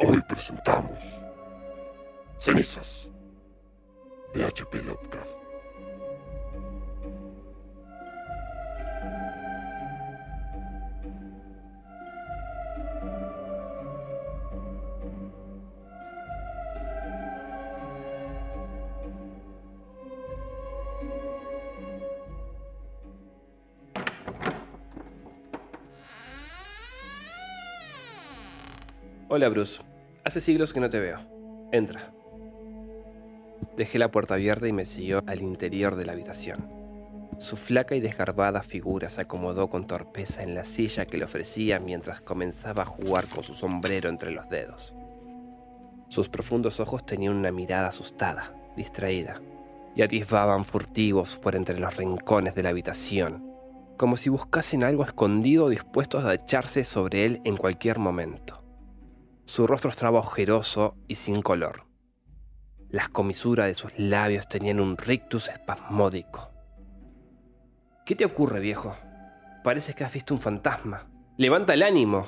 Hoy presentamos Cenizas de H.P. Lovecraft. Hola Bruce, hace siglos que no te veo. Entra. Dejé la puerta abierta y me siguió al interior de la habitación. Su flaca y desgarbada figura se acomodó con torpeza en la silla que le ofrecía mientras comenzaba a jugar con su sombrero entre los dedos. Sus profundos ojos tenían una mirada asustada, distraída, y atisbaban furtivos por entre los rincones de la habitación, como si buscasen algo escondido dispuestos a echarse sobre él en cualquier momento. Su rostro estaba ojeroso y sin color. Las comisuras de sus labios tenían un rictus espasmódico. ¿Qué te ocurre, viejo? Parece que has visto un fantasma. ¡Levanta el ánimo!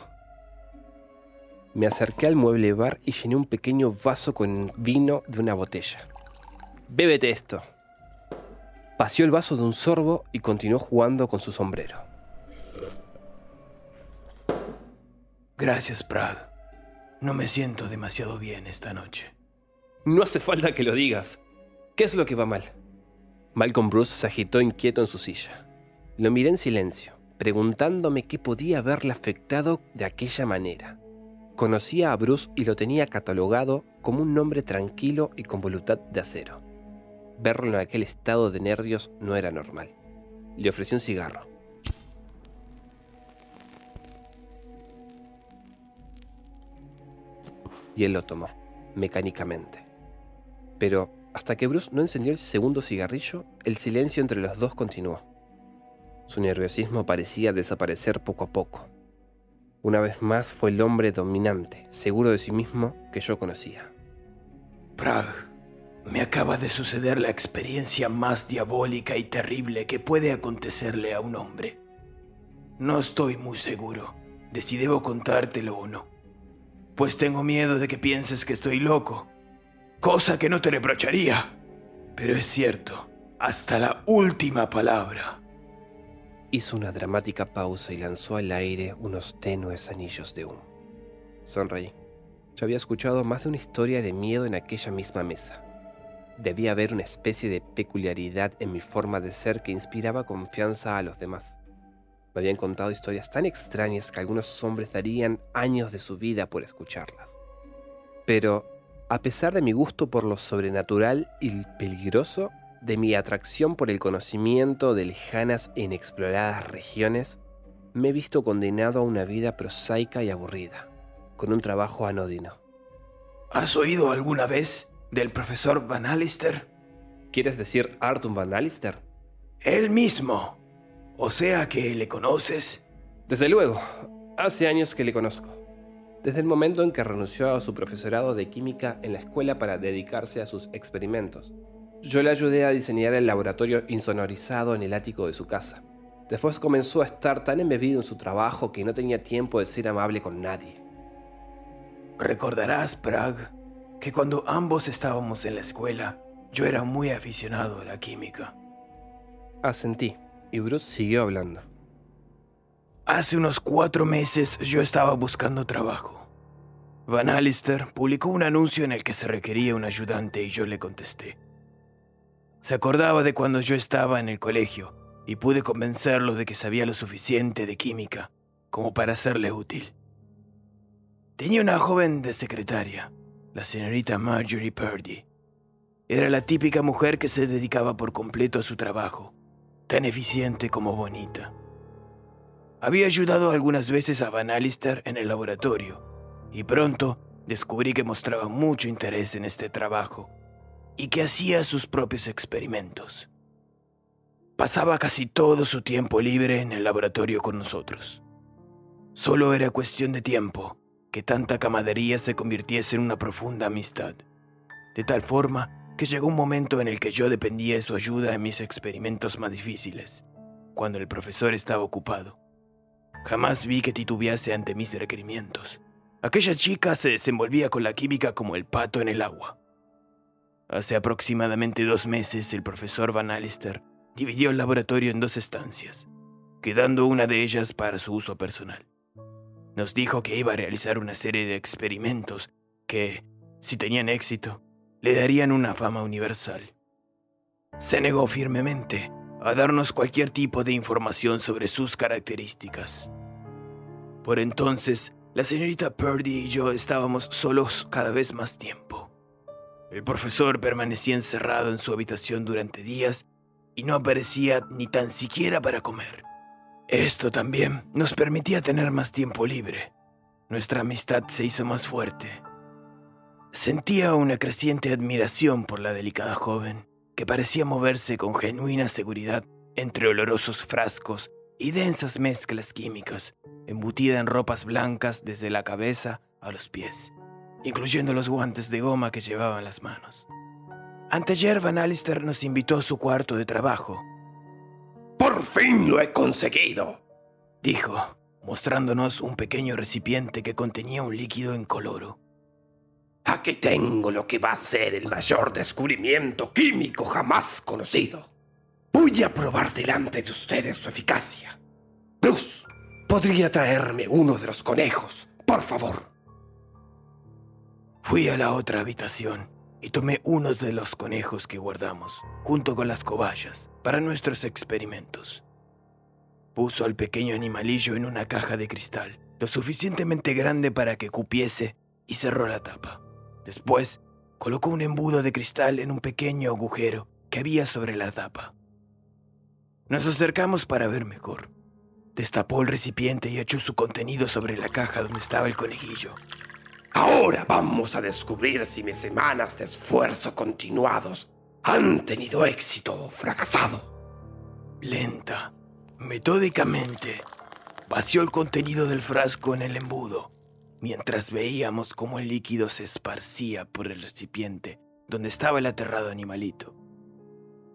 Me acerqué al mueble bar y llené un pequeño vaso con vino de una botella. Bébete esto. Paseó el vaso de un sorbo y continuó jugando con su sombrero. Gracias, Prague. No me siento demasiado bien esta noche. No hace falta que lo digas. ¿Qué es lo que va mal? Malcolm Bruce se agitó inquieto en su silla. Lo miré en silencio, preguntándome qué podía haberle afectado de aquella manera. Conocía a Bruce y lo tenía catalogado como un hombre tranquilo y con voluntad de acero. Verlo en aquel estado de nervios no era normal. Le ofrecí un cigarro. Y él lo tomó, mecánicamente. Pero hasta que Bruce no encendió el segundo cigarrillo, el silencio entre los dos continuó. Su nerviosismo parecía desaparecer poco a poco. Una vez más fue el hombre dominante, seguro de sí mismo, que yo conocía. Prague, me acaba de suceder la experiencia más diabólica y terrible que puede acontecerle a un hombre. No estoy muy seguro de si debo contártelo o no, pues tengo miedo de que pienses que estoy loco, cosa que no te reprocharía. Pero es cierto, hasta la última palabra. Hizo una dramática pausa y lanzó al aire unos tenues anillos de humo. Sonreí. Yo había escuchado más de una historia de miedo en aquella misma mesa. Debía haber una especie de peculiaridad en mi forma de ser que inspiraba confianza a los demás. Me habían contado historias tan extrañas que algunos hombres darían años de su vida por escucharlas. Pero, a pesar de mi gusto por lo sobrenatural y peligroso, de mi atracción por el conocimiento de lejanas e inexploradas regiones, me he visto condenado a una vida prosaica y aburrida, con un trabajo anodino. ¿Has oído alguna vez del profesor Van Allister? ¿Quieres decir Arthur Van Allister? Él mismo. O sea que le conoces. Desde luego, hace años que le conozco. Desde el momento en que renunció a su profesorado de química en la escuela para dedicarse a sus experimentos. Yo le ayudé a diseñar el laboratorio insonorizado en el ático de su casa. Después comenzó a estar tan embebido en su trabajo que no tenía tiempo de ser amable con nadie. Recordarás, Prague, que cuando ambos estábamos en la escuela, yo era muy aficionado a la química. Asentí, y Bruce siguió hablando. Hace unos cuatro meses yo estaba buscando trabajo. Van Allister publicó un anuncio en el que se requería un ayudante y yo le contesté. Se acordaba de cuando yo estaba en el colegio y pude convencerlo de que sabía lo suficiente de química como para serle útil. Tenía una joven de secretaria, la señorita Marjorie Purdy. Era la típica mujer que se dedicaba por completo a su trabajo, tan eficiente como bonita. Había ayudado algunas veces a Van Allister en el laboratorio, y pronto descubrí que mostraba mucho interés en este trabajo y que hacía sus propios experimentos. Pasaba casi todo su tiempo libre en el laboratorio con nosotros. Solo era cuestión de tiempo que tanta camadería se convirtiese en una profunda amistad, de tal forma que llegó un momento en el que yo dependía de su ayuda en mis experimentos más difíciles, cuando el profesor estaba ocupado. Jamás vi que titubease ante mis requerimientos. Aquella chica se desenvolvía con la química como el pato en el agua. Hace aproximadamente dos meses el profesor Van Allister dividió el laboratorio en dos estancias, quedando una de ellas para su uso personal. Nos dijo que iba a realizar una serie de experimentos que, si tenían éxito, le darían una fama universal. Se negó firmemente a darnos cualquier tipo de información sobre sus características. Por entonces, la señorita Purdy y yo estábamos solos cada vez más tiempo. El profesor permanecía encerrado en su habitación durante días y no aparecía ni tan siquiera para comer. Esto también nos permitía tener más tiempo libre. Nuestra amistad se hizo más fuerte. Sentía una creciente admiración por la delicada joven, que parecía moverse con genuina seguridad entre olorosos frascos y densas mezclas químicas, embutida en ropas blancas desde la cabeza a los pies incluyendo los guantes de goma que llevaba en las manos. Anteayer Van Allister nos invitó a su cuarto de trabajo. ¡Por fin lo he conseguido! Dijo, mostrándonos un pequeño recipiente que contenía un líquido incoloro. Aquí tengo lo que va a ser el mayor descubrimiento químico jamás conocido. Voy a probar delante de ustedes su eficacia. Bruce, ¿podría traerme uno de los conejos, por favor? Fui a la otra habitación y tomé unos de los conejos que guardamos, junto con las cobayas, para nuestros experimentos. Puso al pequeño animalillo en una caja de cristal, lo suficientemente grande para que cupiese, y cerró la tapa. Después, colocó un embudo de cristal en un pequeño agujero que había sobre la tapa. Nos acercamos para ver mejor. Destapó el recipiente y echó su contenido sobre la caja donde estaba el conejillo. Ahora vamos a descubrir si mis semanas de esfuerzo continuados han tenido éxito o fracasado. Lenta, metódicamente, vació el contenido del frasco en el embudo, mientras veíamos cómo el líquido se esparcía por el recipiente donde estaba el aterrado animalito.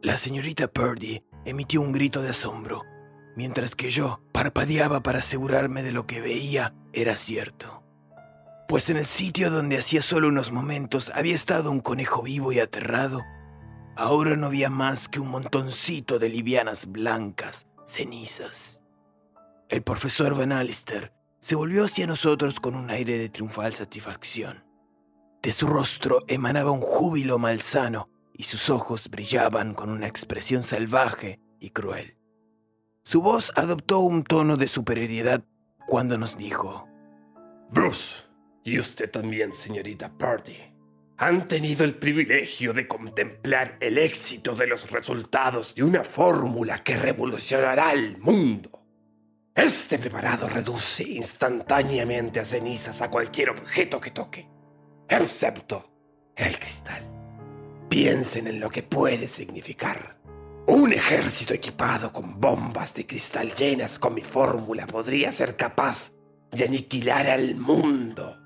La señorita Purdy emitió un grito de asombro, mientras que yo parpadeaba para asegurarme de lo que veía era cierto pues en el sitio donde hacía solo unos momentos había estado un conejo vivo y aterrado, ahora no había más que un montoncito de livianas blancas, cenizas. El profesor Van Allister se volvió hacia nosotros con un aire de triunfal satisfacción. De su rostro emanaba un júbilo malsano y sus ojos brillaban con una expresión salvaje y cruel. Su voz adoptó un tono de superioridad cuando nos dijo, Bruce, y usted también, señorita Purdy, han tenido el privilegio de contemplar el éxito de los resultados de una fórmula que revolucionará el mundo. Este preparado reduce instantáneamente a cenizas a cualquier objeto que toque, excepto el cristal. Piensen en lo que puede significar. Un ejército equipado con bombas de cristal llenas con mi fórmula podría ser capaz de aniquilar al mundo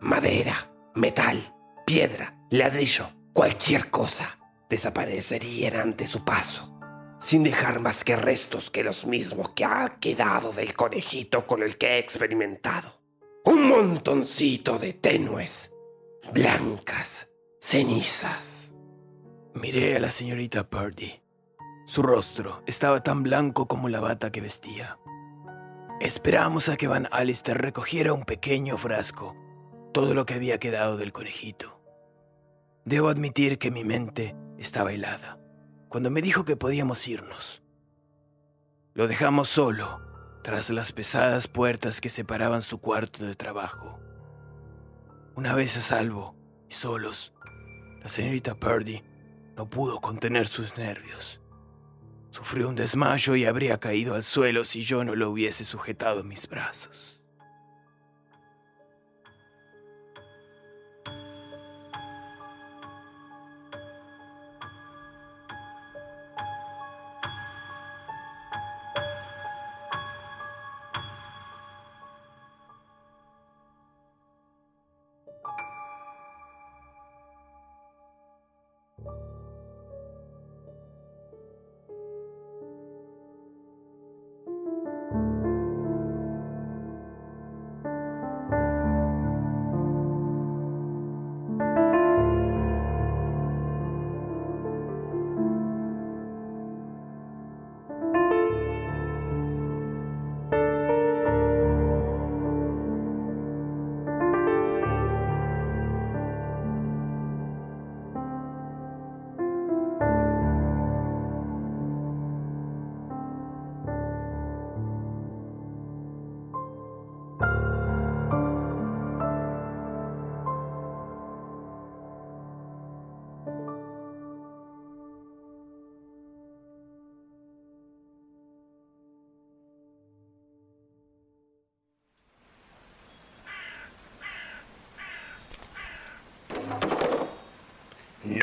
madera, metal, piedra, ladrillo, cualquier cosa. desaparecerían ante su paso, sin dejar más que restos que los mismos que ha quedado del conejito con el que he experimentado. Un montoncito de tenues, blancas, cenizas. Miré a la señorita Purdy. Su rostro estaba tan blanco como la bata que vestía. Esperamos a que Van Alister recogiera un pequeño frasco, todo lo que había quedado del conejito. Debo admitir que mi mente estaba helada cuando me dijo que podíamos irnos. Lo dejamos solo, tras las pesadas puertas que separaban su cuarto de trabajo. Una vez a salvo y solos, la señorita Purdy no pudo contener sus nervios. Sufrió un desmayo y habría caído al suelo si yo no lo hubiese sujetado en mis brazos.